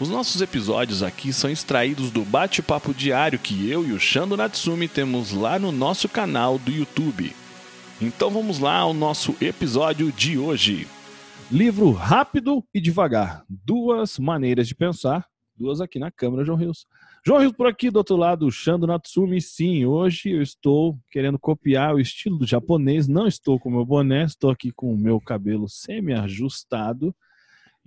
Os nossos episódios aqui são extraídos do bate-papo diário que eu e o Shando Natsumi temos lá no nosso canal do YouTube. Então vamos lá ao nosso episódio de hoje. Livro rápido e devagar. Duas maneiras de pensar. Duas aqui na câmera, João Rios. João Rios por aqui, do outro lado, Shando Natsumi. Sim, hoje eu estou querendo copiar o estilo do japonês. Não estou com meu boné, estou aqui com o meu cabelo semi-ajustado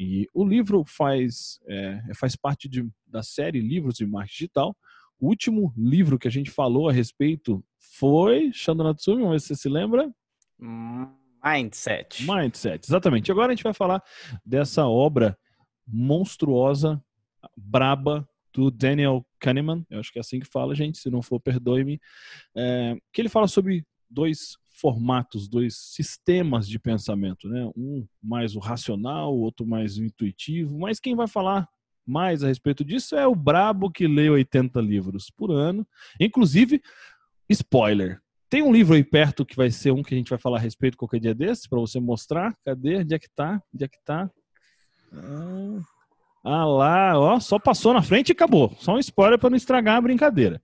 e o livro faz, é, faz parte de, da série Livros de Marketing Digital. O último livro que a gente falou a respeito foi Shando Natsumi, vamos ver se você se lembra. Mindset. Mindset, exatamente. Agora a gente vai falar dessa obra monstruosa, braba, do Daniel Kahneman, eu acho que é assim que fala, gente, se não for, perdoe-me, é, que ele fala sobre dois formatos, dois sistemas de pensamento, né? Um mais o racional, o outro mais o intuitivo. Mas quem vai falar mais a respeito disso é o brabo que lê 80 livros por ano. Inclusive, spoiler. Tem um livro aí perto que vai ser um que a gente vai falar a respeito qualquer dia desses, para você mostrar. Cadê? Onde é que tá? Onde é que tá? Ah, ah lá, ó, só passou na frente e acabou. Só um spoiler para não estragar a brincadeira.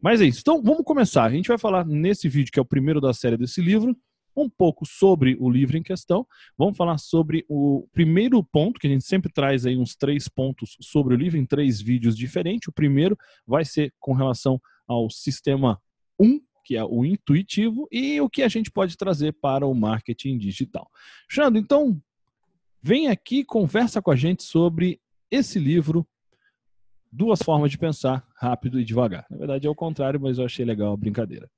Mas é isso. Então, vamos começar. A gente vai falar nesse vídeo, que é o primeiro da série desse livro, um pouco sobre o livro em questão. Vamos falar sobre o primeiro ponto, que a gente sempre traz aí uns três pontos sobre o livro, em três vídeos diferentes. O primeiro vai ser com relação ao sistema 1, que é o intuitivo, e o que a gente pode trazer para o marketing digital. Xando, então, vem aqui conversa com a gente sobre esse livro duas formas de pensar, rápido e devagar. Na verdade é o contrário, mas eu achei legal a brincadeira.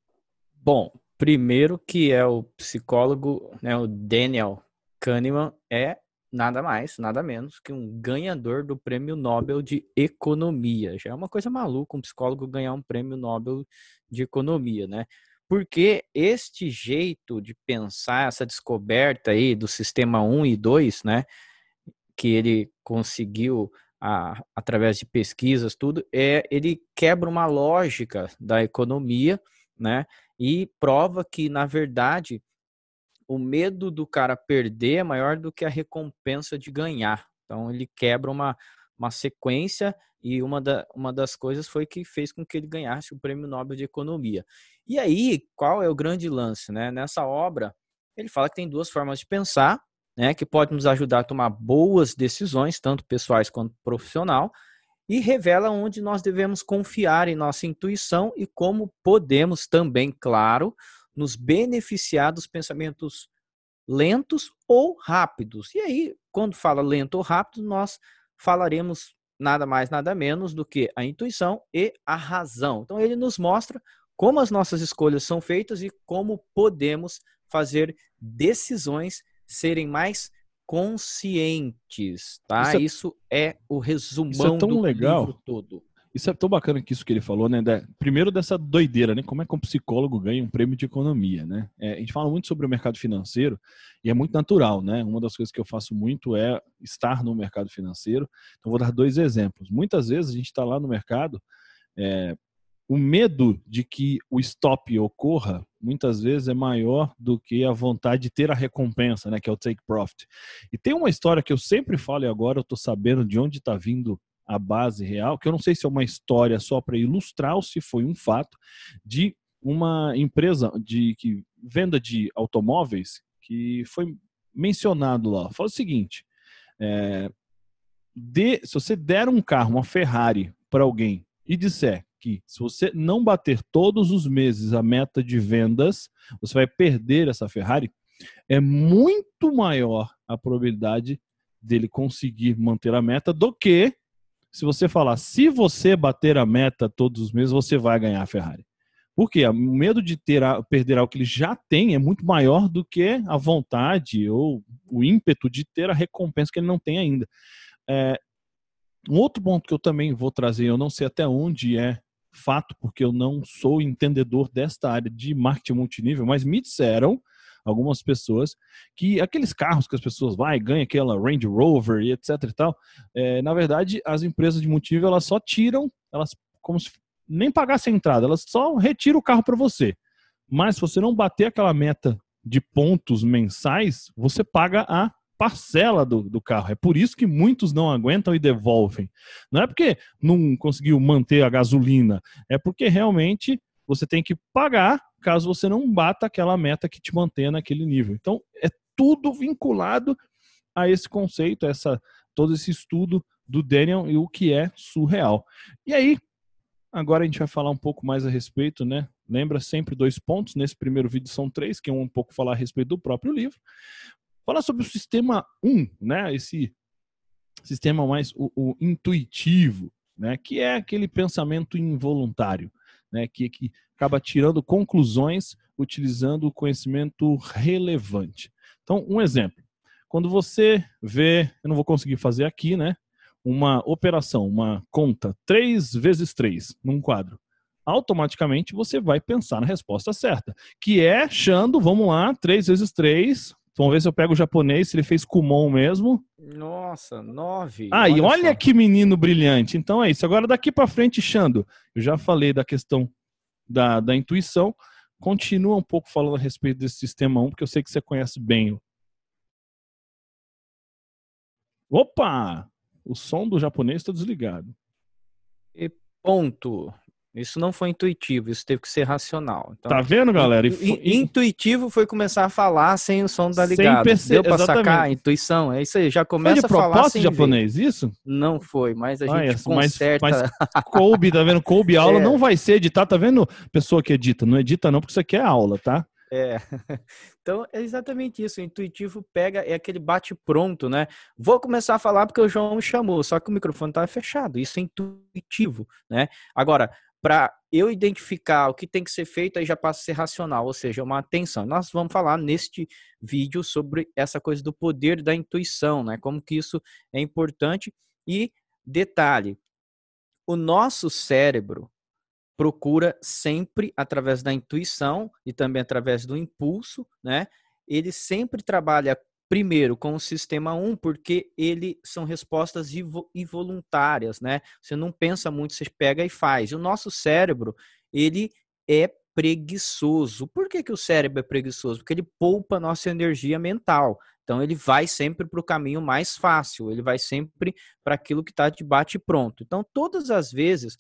Bom, primeiro que é o psicólogo, né, o Daniel Kahneman, é nada mais, nada menos que um ganhador do Prêmio Nobel de Economia. Já é uma coisa maluca um psicólogo ganhar um Prêmio Nobel de Economia, né? Porque este jeito de pensar, essa descoberta aí do sistema 1 e 2, né, que ele conseguiu a, através de pesquisas, tudo, é ele quebra uma lógica da economia, né? E prova que, na verdade, o medo do cara perder é maior do que a recompensa de ganhar. Então, ele quebra uma, uma sequência e uma, da, uma das coisas foi que fez com que ele ganhasse o Prêmio Nobel de Economia. E aí, qual é o grande lance? Né? Nessa obra, ele fala que tem duas formas de pensar, né, que pode nos ajudar a tomar boas decisões, tanto pessoais quanto profissional, e revela onde nós devemos confiar em nossa intuição e como podemos também, claro, nos beneficiar dos pensamentos lentos ou rápidos. E aí, quando fala lento ou rápido, nós falaremos nada mais, nada menos do que a intuição e a razão. Então, ele nos mostra como as nossas escolhas são feitas e como podemos fazer decisões serem mais conscientes, tá? Isso é, Isso é o resumão é tão do legal. livro todo. Isso é tão bacana que isso que ele falou, né? primeiro dessa doideira, né? Como é que um psicólogo ganha um prêmio de economia, né? É, a gente fala muito sobre o mercado financeiro e é muito natural, né? Uma das coisas que eu faço muito é estar no mercado financeiro. Então vou dar dois exemplos. Muitas vezes a gente está lá no mercado, é, o medo de que o stop ocorra muitas vezes é maior do que a vontade de ter a recompensa, né, que é o take profit. E tem uma história que eu sempre falo e agora eu estou sabendo de onde está vindo a base real, que eu não sei se é uma história só para ilustrar ou se foi um fato de uma empresa de que venda de automóveis que foi mencionado lá. Fala o seguinte: é, de, se você der um carro, uma Ferrari, para alguém e disser se você não bater todos os meses a meta de vendas, você vai perder essa Ferrari, é muito maior a probabilidade dele conseguir manter a meta do que se você falar, se você bater a meta todos os meses, você vai ganhar a Ferrari. Por quê? O medo de ter a, perder algo que ele já tem é muito maior do que a vontade ou o ímpeto de ter a recompensa que ele não tem ainda. É, um outro ponto que eu também vou trazer, eu não sei até onde é fato, porque eu não sou entendedor desta área de marketing multinível, mas me disseram algumas pessoas que aqueles carros que as pessoas vai ganham aquela Range Rover e etc e tal, é, na verdade as empresas de multinível elas só tiram, elas como se nem pagasse a entrada, elas só retiram o carro para você. Mas se você não bater aquela meta de pontos mensais, você paga a parcela do, do carro. É por isso que muitos não aguentam e devolvem. Não é porque não conseguiu manter a gasolina, é porque realmente você tem que pagar caso você não bata aquela meta que te mantenha naquele nível. Então, é tudo vinculado a esse conceito, a essa todo esse estudo do Daniel e o que é surreal. E aí, agora a gente vai falar um pouco mais a respeito, né? Lembra sempre dois pontos. Nesse primeiro vídeo são três, que é um pouco falar a respeito do próprio livro. Falar sobre o sistema 1, né? Esse sistema mais o, o intuitivo, né? Que é aquele pensamento involuntário, né? Que, que acaba tirando conclusões utilizando o conhecimento relevante. Então, um exemplo. Quando você vê, eu não vou conseguir fazer aqui, né? Uma operação, uma conta 3 vezes 3 num quadro automaticamente você vai pensar na resposta certa, que é Xando, vamos lá, 3 vezes 3, Vamos ver se eu pego o japonês, se ele fez Kumon mesmo. Nossa, nove. Ah, olha e olha só. que menino brilhante. Então é isso. Agora daqui para frente, Xando, eu já falei da questão da, da intuição. Continua um pouco falando a respeito desse sistema 1, porque eu sei que você conhece bem. Opa! O som do japonês está desligado. E ponto. Isso não foi intuitivo, isso teve que ser racional. Então, tá vendo, galera? Intuitivo foi começar a falar sem o som da ligado. Perce... Deu pra sacar? Intuição, é isso aí. Já começa a falar sem japonês, ver. isso? Não foi, mas a ah, gente conserta. Mas, mas Kobe, tá vendo? Kobe aula é. não vai ser editar, tá vendo? Pessoa que edita, não edita não, porque isso aqui é aula, tá? É. Então é exatamente isso. O intuitivo pega, é aquele bate-pronto, né? Vou começar a falar porque o João me chamou, só que o microfone estava fechado. Isso é intuitivo, né? Agora, para eu identificar o que tem que ser feito, aí já passa a ser racional, ou seja, uma atenção. Nós vamos falar neste vídeo sobre essa coisa do poder da intuição, né? Como que isso é importante. E detalhe, o nosso cérebro procura sempre através da intuição e também através do impulso, né? Ele sempre trabalha Primeiro, com o sistema 1, porque ele são respostas involuntárias, né? Você não pensa muito, você pega e faz. E o nosso cérebro, ele é preguiçoso. Por que, que o cérebro é preguiçoso? Porque ele poupa nossa energia mental. Então ele vai sempre para o caminho mais fácil, ele vai sempre para aquilo que está de bate pronto. Então, todas as vezes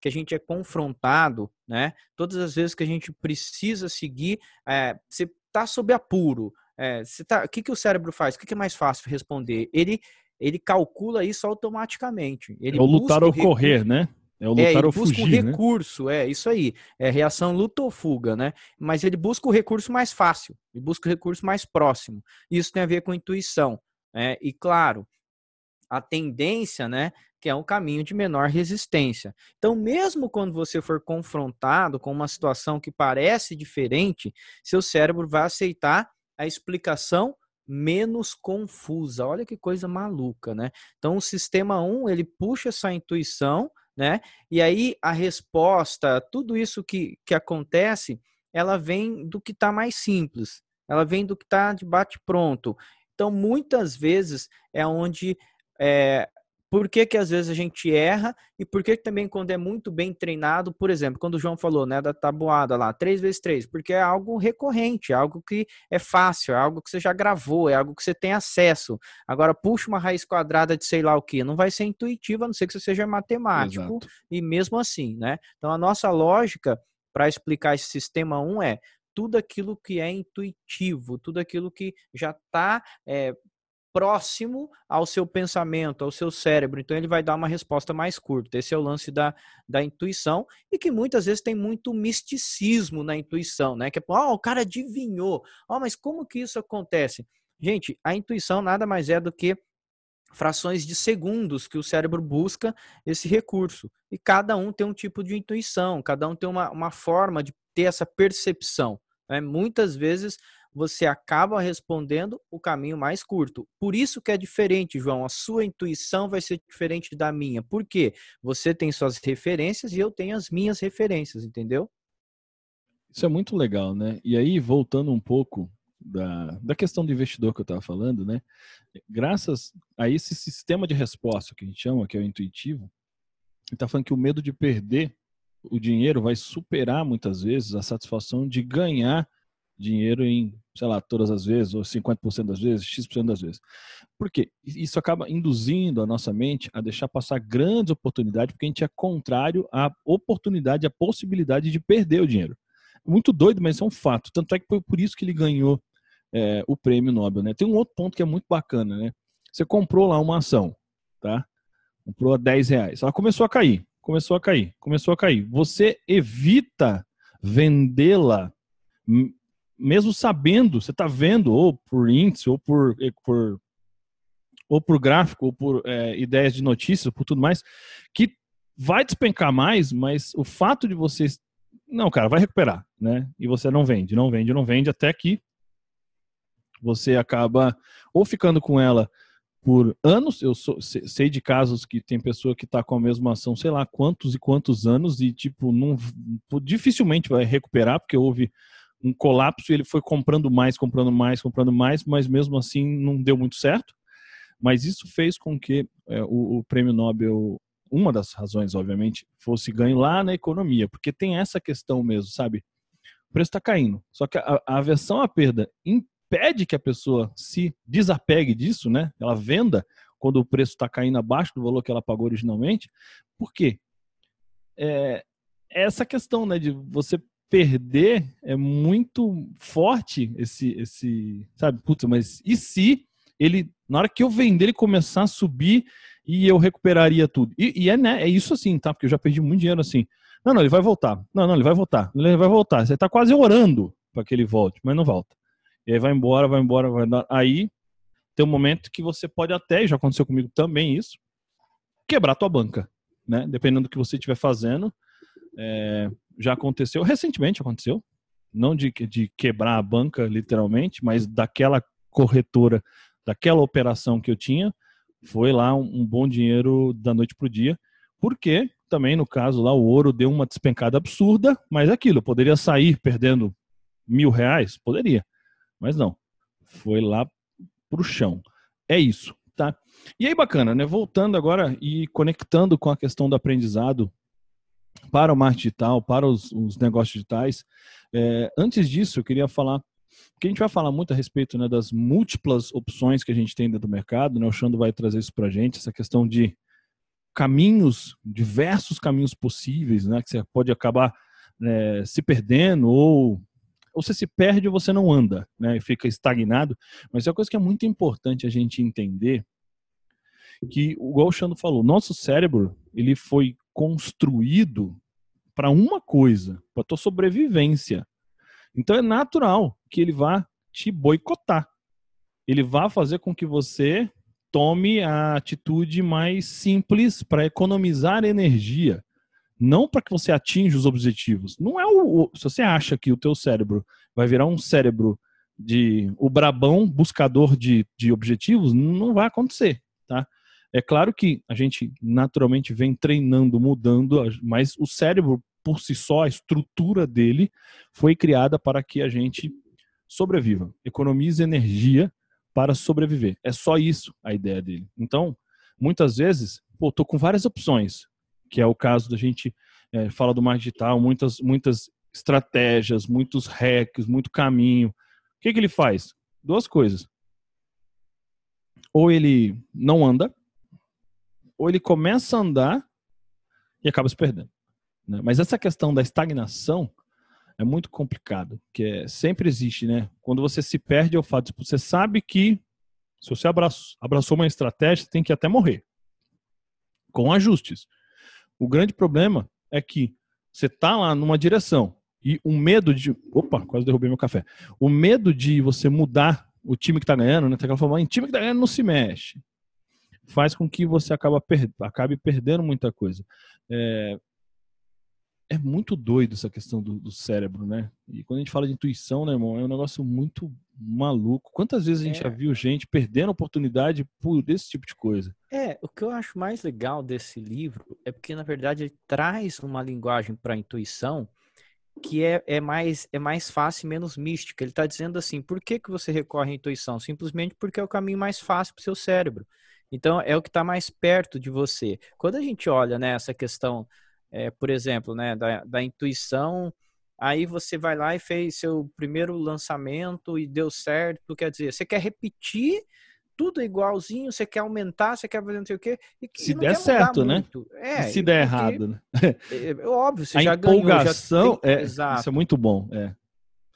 que a gente é confrontado, né? Todas as vezes que a gente precisa seguir, é, você está sob apuro, é, tá, o que, que o cérebro faz? O que, que é mais fácil responder? Ele, ele calcula isso automaticamente. Ele é o lutar ou correr, né? É o é, lutar é, ou busca fugir, um né? recurso, né? é isso aí. É reação luta ou fuga, né? Mas ele busca o recurso mais fácil, ele busca o recurso mais próximo. Isso tem a ver com intuição. Né? E claro, a tendência, né? Que é um caminho de menor resistência. Então, mesmo quando você for confrontado com uma situação que parece diferente, seu cérebro vai aceitar a explicação menos confusa. Olha que coisa maluca, né? Então o sistema 1, ele puxa essa intuição, né? E aí a resposta, tudo isso que, que acontece, ela vem do que está mais simples. Ela vem do que está de bate pronto. Então muitas vezes é onde é, por que, que às vezes a gente erra e por que, que também quando é muito bem treinado, por exemplo, quando o João falou, né, da tabuada lá, 3 vezes 3, porque é algo recorrente, é algo que é fácil, é algo que você já gravou, é algo que você tem acesso. Agora, puxa uma raiz quadrada de sei lá o que, não vai ser intuitivo, a não ser que você seja matemático, Exato. e mesmo assim, né? Então, a nossa lógica para explicar esse sistema 1 é tudo aquilo que é intuitivo, tudo aquilo que já está é, próximo ao seu pensamento, ao seu cérebro. Então ele vai dar uma resposta mais curta. Esse é o lance da, da intuição e que muitas vezes tem muito misticismo na intuição, né? Que é, oh, o cara adivinhou. Oh, mas como que isso acontece? Gente, a intuição nada mais é do que frações de segundos que o cérebro busca esse recurso. E cada um tem um tipo de intuição, cada um tem uma, uma forma de ter essa percepção. Né? Muitas vezes você acaba respondendo o caminho mais curto. Por isso que é diferente, João. A sua intuição vai ser diferente da minha. Por quê? Você tem suas referências e eu tenho as minhas referências, entendeu? Isso é muito legal, né? E aí, voltando um pouco da, da questão do investidor que eu estava falando, né? Graças a esse sistema de resposta que a gente chama, que é o intuitivo, ele está falando que o medo de perder o dinheiro vai superar muitas vezes a satisfação de ganhar dinheiro em, sei lá, todas as vezes, ou 50% das vezes, X% das vezes. Por quê? Isso acaba induzindo a nossa mente a deixar passar grandes oportunidades, porque a gente é contrário à oportunidade, à possibilidade de perder o dinheiro. Muito doido, mas isso é um fato. Tanto é que foi por isso que ele ganhou é, o prêmio Nobel. Né? Tem um outro ponto que é muito bacana. Né? Você comprou lá uma ação, tá? comprou a 10 reais. Ela começou a cair começou a cair, começou a cair. Você evita vendê-la, mesmo sabendo, você está vendo, ou por índice, ou por, por, ou por gráfico, ou por é, ideias de notícias, por tudo mais, que vai despencar mais, mas o fato de você. Não, cara, vai recuperar, né? E você não vende, não vende, não vende, até que você acaba ou ficando com ela por anos. Eu sou, sei de casos que tem pessoa que está com a mesma ação, sei lá quantos e quantos anos, e tipo, não, dificilmente vai recuperar, porque houve um colapso e ele foi comprando mais, comprando mais, comprando mais, mas mesmo assim não deu muito certo. Mas isso fez com que é, o, o prêmio Nobel, uma das razões, obviamente, fosse ganho lá na economia, porque tem essa questão mesmo, sabe? O preço está caindo. Só que a, a aversão à perda impede que a pessoa se desapegue disso, né? Ela venda quando o preço está caindo abaixo do valor que ela pagou originalmente. Por quê? É, é essa questão, né, de você perder é muito forte esse, esse, sabe, puta, mas e se ele, na hora que eu vender, ele começar a subir e eu recuperaria tudo? E, e é, né, é isso assim, tá? Porque eu já perdi muito dinheiro assim. Não, não, ele vai voltar. Não, não, ele vai voltar. Ele vai voltar. Você está quase orando para que ele volte, mas não volta. E aí vai embora, vai embora, vai embora. Aí tem um momento que você pode até, já aconteceu comigo também isso, quebrar tua banca, né? Dependendo do que você estiver fazendo. É, já aconteceu, recentemente aconteceu, não de, de quebrar a banca literalmente, mas daquela corretora, daquela operação que eu tinha, foi lá um, um bom dinheiro da noite pro dia, porque também no caso lá o ouro deu uma despencada absurda, mas é aquilo, poderia sair perdendo mil reais? Poderia. Mas não. Foi lá pro chão. É isso, tá? E aí, bacana, né? Voltando agora e conectando com a questão do aprendizado para o marketing digital, para os, os negócios digitais. É, antes disso, eu queria falar, porque a gente vai falar muito a respeito né, das múltiplas opções que a gente tem dentro do mercado, né? O Xando vai trazer isso para a gente, essa questão de caminhos, diversos caminhos possíveis, né? Que você pode acabar é, se perdendo ou ou você se perde ou você não anda, né? E fica estagnado. Mas é uma coisa que é muito importante a gente entender que, igual o Xando falou, nosso cérebro ele foi construído para uma coisa, para tua sobrevivência. Então é natural que ele vá te boicotar. Ele vá fazer com que você tome a atitude mais simples para economizar energia não para que você atinja os objetivos. Não é o, se você acha que o teu cérebro vai virar um cérebro de o brabão buscador de, de objetivos, não vai acontecer, tá? É claro que a gente naturalmente vem treinando, mudando, mas o cérebro por si só, a estrutura dele foi criada para que a gente sobreviva, economize energia para sobreviver. É só isso a ideia dele. Então, muitas vezes, pô, tô com várias opções que é o caso da gente é, fala do marketing digital, muitas, muitas estratégias, muitos hacks, muito caminho. O que, que ele faz? Duas coisas. Ou ele não anda, ou ele começa a andar e acaba se perdendo. Né? Mas essa questão da estagnação é muito complicado, que é, sempre existe, né? Quando você se perde, é o fato de você sabe que se você abraçou, abraçou uma estratégia, tem que até morrer. Com ajustes. O grande problema é que você está lá numa direção e o medo de. Opa, quase derrubei meu café. O medo de você mudar o time que está ganhando, né? Tem aquela forma, time que está ganhando não se mexe. Faz com que você acaba per... acabe perdendo muita coisa. É... é muito doido essa questão do, do, cérebro, né? E quando a gente fala de intuição, né, irmão, é um negócio muito maluco. Quantas vezes a gente é. já viu gente perdendo oportunidade por esse tipo de coisa? É, o que eu acho mais legal desse livro é porque, na verdade, ele traz uma linguagem para a intuição que é, é, mais, é mais fácil e menos mística. Ele está dizendo assim, por que, que você recorre à intuição? Simplesmente porque é o caminho mais fácil para o seu cérebro. Então, é o que está mais perto de você. Quando a gente olha né, essa questão é, por exemplo, né, da, da intuição, aí você vai lá e fez seu primeiro lançamento e deu certo, quer dizer, você quer repetir tudo igualzinho, você quer aumentar, você quer fazer não sei o quê. E, se e der certo, né? É, se der errado, né? É, é, óbvio, você a já empolgação, ganhou. Já tem, é, isso é muito bom, é.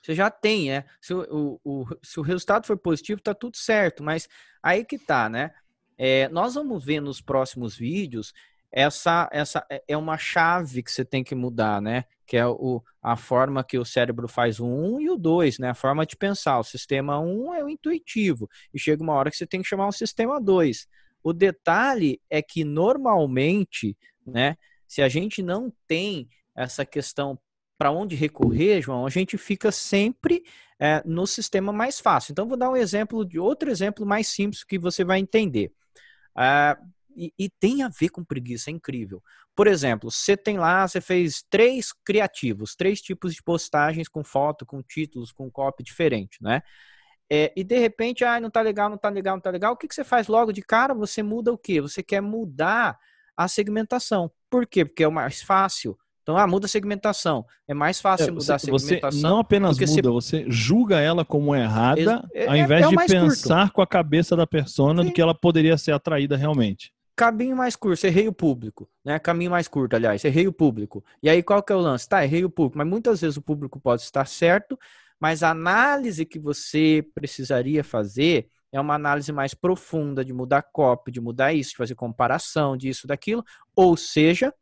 Você já tem, né? Se o, o, se o resultado for positivo, tá tudo certo, mas aí que tá, né? É, nós vamos ver nos próximos vídeos essa, essa é, é uma chave que você tem que mudar, né? Que é o, a forma que o cérebro faz o 1 e o 2, né? A forma de pensar. O sistema 1 é o intuitivo. E chega uma hora que você tem que chamar o sistema 2. O detalhe é que normalmente, né? Se a gente não tem essa questão para onde recorrer, João, a gente fica sempre é, no sistema mais fácil. Então, vou dar um exemplo de outro exemplo mais simples que você vai entender. Ah, e, e, tem a ver com preguiça, é incrível. Por exemplo, você tem lá, você fez três criativos, três tipos de postagens com foto, com títulos, com copy diferente, né? É, e de repente, ah, não tá legal, não tá legal, não tá legal. O que, que você faz logo de cara? Você muda o quê? Você quer mudar a segmentação. Por quê? Porque é o mais fácil. Então, ah, muda a segmentação. É mais fácil é, mudar você, a segmentação. Você não apenas muda, você... você... julga ela como errada, é, ao invés é de pensar curto. com a cabeça da persona Sim. do que ela poderia ser atraída realmente caminho mais curto, errei o público, né? Caminho mais curto, aliás, errei o público. E aí qual que é o lance? Tá, errei o público, mas muitas vezes o público pode estar certo, mas a análise que você precisaria fazer é uma análise mais profunda de mudar copy, de mudar isso, de fazer comparação disso, daquilo, ou seja,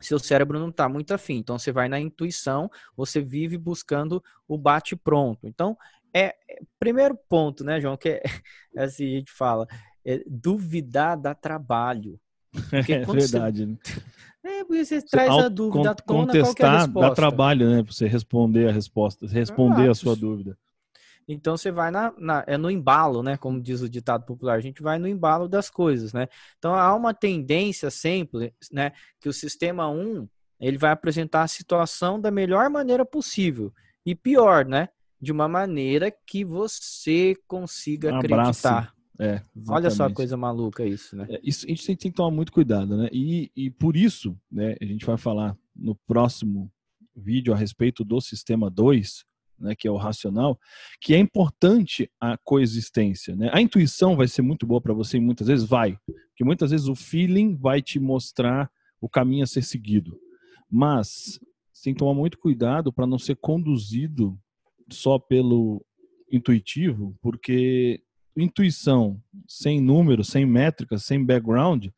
seu cérebro não está muito afim. Então você vai na intuição, você vive buscando o bate pronto. Então, é, é primeiro ponto, né, João, que é, é assim a gente fala, é, duvidar dá trabalho. é verdade. Você... Né? É, porque você traz a dúvida tona, contestar dá trabalho, né? Pra você responder a resposta, responder ah, a sua dúvida. Então você vai na, na, é no embalo, né? Como diz o ditado popular, a gente vai no embalo das coisas, né? Então há uma tendência sempre, né? Que o sistema 1 ele vai apresentar a situação da melhor maneira possível e pior, né? De uma maneira que você consiga um acreditar. É, Olha só a coisa maluca isso, né? É, isso, a gente tem que tomar muito cuidado, né? E, e por isso, né, a gente vai falar no próximo vídeo a respeito do sistema 2, né, que é o racional, que é importante a coexistência, né? A intuição vai ser muito boa para você e muitas vezes vai, porque muitas vezes o feeling vai te mostrar o caminho a ser seguido. Mas você tem que tomar muito cuidado para não ser conduzido só pelo intuitivo, porque intuição sem números, sem métricas, sem background,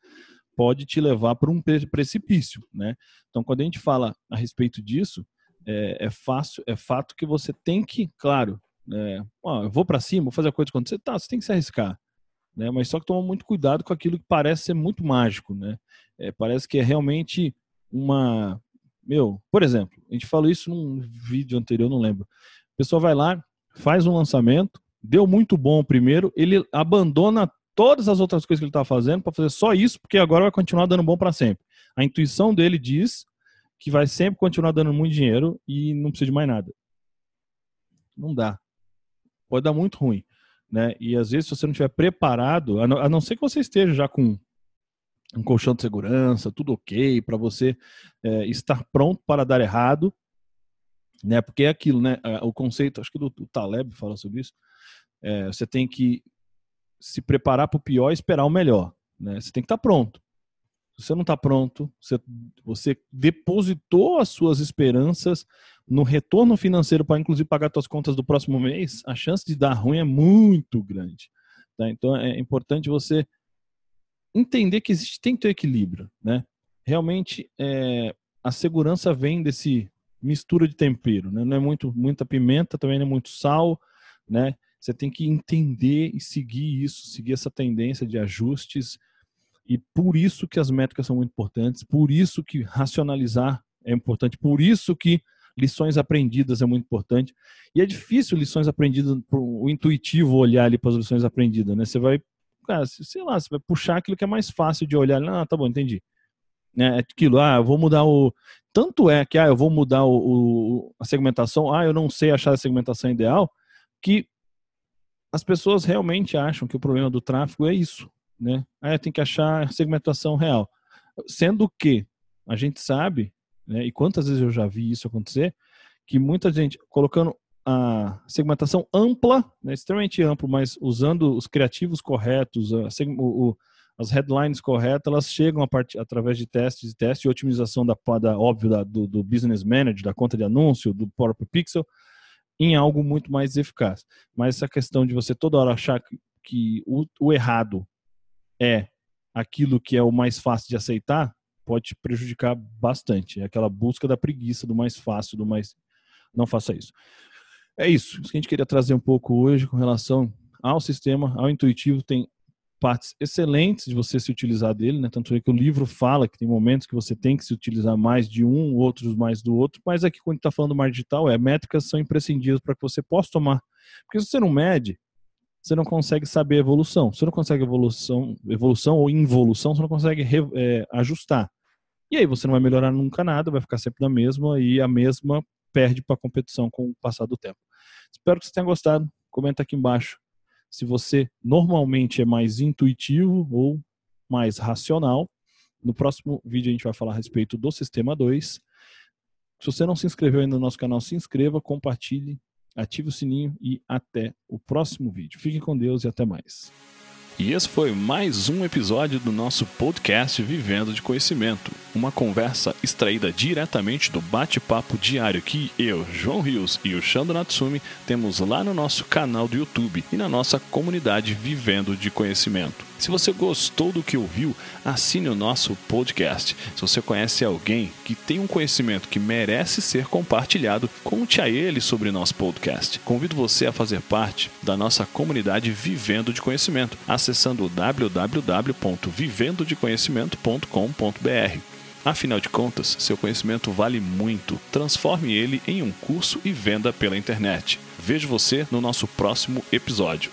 pode te levar para um precipício, né? Então, quando a gente fala a respeito disso, é, é fácil, é fato que você tem que, claro, é, ó, eu vou para cima, vou fazer a coisa acontecer, tá, você tem que se arriscar, né? Mas só que toma muito cuidado com aquilo que parece ser muito mágico, né? É, parece que é realmente uma, meu, por exemplo, a gente falou isso num vídeo anterior, não lembro. A pessoa vai lá, faz um lançamento, deu muito bom primeiro, ele abandona todas as outras coisas que ele está fazendo para fazer só isso, porque agora vai continuar dando bom para sempre. A intuição dele diz que vai sempre continuar dando muito dinheiro e não precisa de mais nada. Não dá. Pode dar muito ruim. Né? E às vezes, se você não estiver preparado, a não, ser que você esteja já com um colchão de segurança, tudo ok, para você é, estar pronto para dar errado, né? Porque é aquilo, né? O conceito, acho que do, do Taleb fala sobre isso, é, você tem que se preparar para o pior e esperar o melhor. Né? Você tem que estar tá pronto. Você não está pronto, você, você, depositou as suas esperanças no retorno financeiro para, inclusive, pagar suas contas do próximo mês, a chance de dar ruim é muito grande. Tá? Então, é importante você entender que existe, tem que ter equilíbrio. Né? Realmente, é, a segurança vem desse mistura de tempero. Né? Não é muito, muita pimenta, também não é muito sal, né? Você tem que entender e seguir isso, seguir essa tendência de ajustes. E por isso que as métricas são muito importantes, por isso que racionalizar é importante. Por isso que lições aprendidas é muito importante. E é difícil lições aprendidas, o intuitivo olhar ali para as lições aprendidas, né? Você vai, cara, sei lá, você vai puxar aquilo que é mais fácil de olhar. Ah, tá bom, entendi. Né? É aquilo, ah, eu vou mudar o. Tanto é que, ah, eu vou mudar o, o, a segmentação, ah, eu não sei achar a segmentação ideal, que as pessoas realmente acham que o problema do tráfego é isso, né? Ah, tem que achar a segmentação real. Sendo que a gente sabe, né, e quantas vezes eu já vi isso acontecer, que muita gente colocando a segmentação ampla, né, extremamente amplo, mas usando os criativos corretos, a, o, as headlines corretas, elas chegam part... através de testes e testes e otimização da, da óbvio da, do, do, business manager, da conta de anúncio, do próprio pixel, em algo muito mais eficaz. Mas essa questão de você toda hora achar que o, o errado é aquilo que é o mais fácil de aceitar, pode te prejudicar bastante. É aquela busca da preguiça, do mais fácil, do mais. Não faça isso. É isso. Isso que a gente queria trazer um pouco hoje com relação ao sistema, ao intuitivo. Tem partes excelentes de você se utilizar dele, né? Tanto é que o livro fala que tem momentos que você tem que se utilizar mais de um, outros mais do outro, mas aqui quando está falando mais digital, é métricas são imprescindíveis para que você possa tomar. Porque se você não mede, você não consegue saber evolução. Você não consegue evolução, evolução ou involução, você não consegue é, ajustar. E aí você não vai melhorar nunca nada, vai ficar sempre na mesma e a mesma perde para a competição com o passar do tempo. Espero que você tenha gostado. Comenta aqui embaixo se você normalmente é mais intuitivo ou mais racional. No próximo vídeo a gente vai falar a respeito do sistema 2. Se você não se inscreveu ainda no nosso canal, se inscreva, compartilhe, ative o sininho e até o próximo vídeo. Fique com Deus e até mais. E esse foi mais um episódio do nosso podcast Vivendo de Conhecimento, uma conversa extraída diretamente do bate-papo diário que eu, João Rios e o Shando Natsumi temos lá no nosso canal do YouTube e na nossa comunidade Vivendo de Conhecimento. Se você gostou do que ouviu, assine o nosso podcast. Se você conhece alguém que tem um conhecimento que merece ser compartilhado, conte a ele sobre nosso podcast. Convido você a fazer parte da nossa comunidade Vivendo de Conhecimento, acessando www.vivendodeconhecimento.com.br. Afinal de contas, seu conhecimento vale muito. Transforme ele em um curso e venda pela internet. Vejo você no nosso próximo episódio.